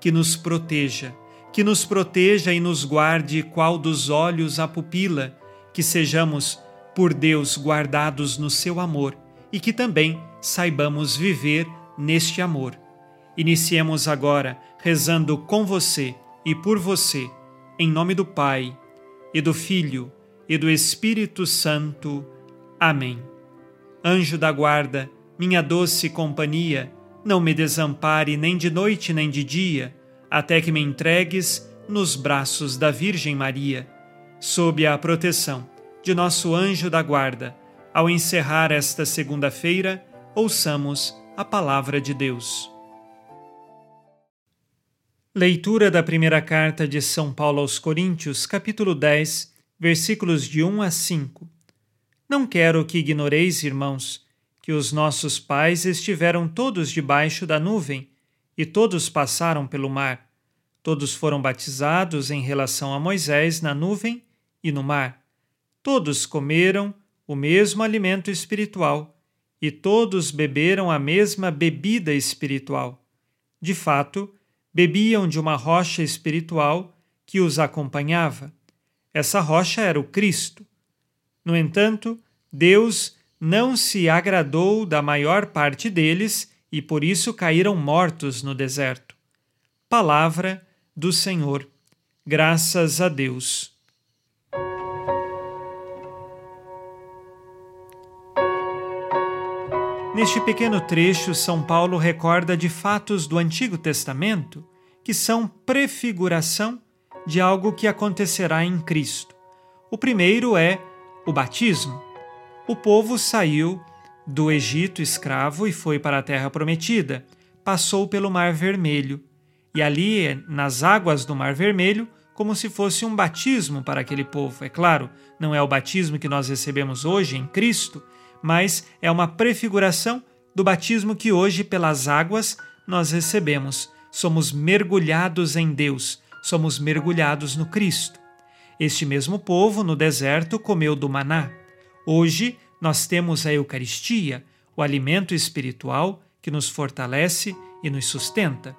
que nos proteja, que nos proteja e nos guarde qual dos olhos a pupila, que sejamos, por Deus, guardados no seu amor e que também saibamos viver neste amor. Iniciemos agora rezando com você e por você, em nome do Pai, e do Filho, e do Espírito Santo. Amém. Anjo da guarda, minha doce companhia, não me desampare nem de noite nem de dia, até que me entregues nos braços da Virgem Maria. Sob a proteção de nosso anjo da guarda, ao encerrar esta segunda-feira, ouçamos a palavra de Deus. Leitura da primeira carta de São Paulo aos Coríntios, capítulo 10, versículos de 1 a 5. Não quero que ignoreis, irmãos, que os nossos pais estiveram todos debaixo da nuvem e todos passaram pelo mar. Todos foram batizados em relação a Moisés na nuvem e no mar. Todos comeram o mesmo alimento espiritual e todos beberam a mesma bebida espiritual. De fato, bebiam de uma rocha espiritual que os acompanhava. Essa rocha era o Cristo. No entanto, Deus não se agradou da maior parte deles e por isso caíram mortos no deserto. Palavra do Senhor. Graças a Deus. Neste pequeno trecho, São Paulo recorda de fatos do Antigo Testamento que são prefiguração de algo que acontecerá em Cristo. O primeiro é o batismo. O povo saiu do Egito escravo e foi para a Terra Prometida, passou pelo Mar Vermelho, e ali, nas águas do Mar Vermelho, como se fosse um batismo para aquele povo. É claro, não é o batismo que nós recebemos hoje em Cristo, mas é uma prefiguração do batismo que hoje, pelas águas, nós recebemos. Somos mergulhados em Deus, somos mergulhados no Cristo. Este mesmo povo, no deserto, comeu do maná. Hoje, nós temos a Eucaristia, o alimento espiritual que nos fortalece e nos sustenta.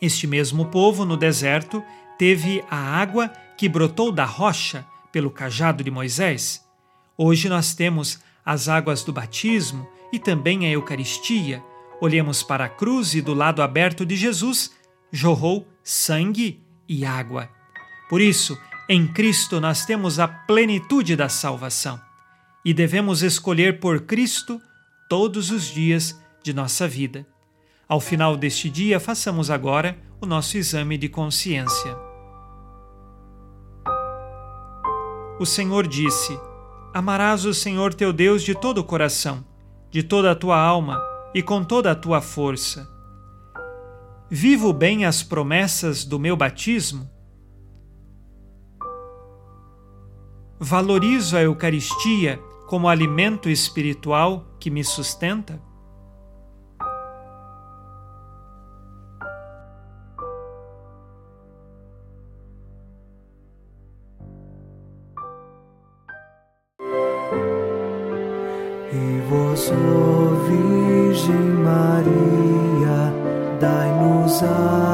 Este mesmo povo, no deserto, teve a água que brotou da rocha pelo cajado de Moisés. Hoje nós temos as águas do batismo e também a Eucaristia, olhemos para a cruz e do lado aberto de Jesus jorrou sangue e água. Por isso, em Cristo nós temos a plenitude da salvação e devemos escolher por Cristo todos os dias de nossa vida. Ao final deste dia, façamos agora o nosso exame de consciência. O Senhor disse: Amarás o Senhor teu Deus de todo o coração, de toda a tua alma e com toda a tua força. Vivo bem as promessas do meu batismo? Valorizo a Eucaristia como alimento espiritual que me sustenta? E vós, Virgem Maria, dai-nos a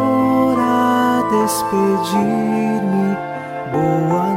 despedir-me. Boa noite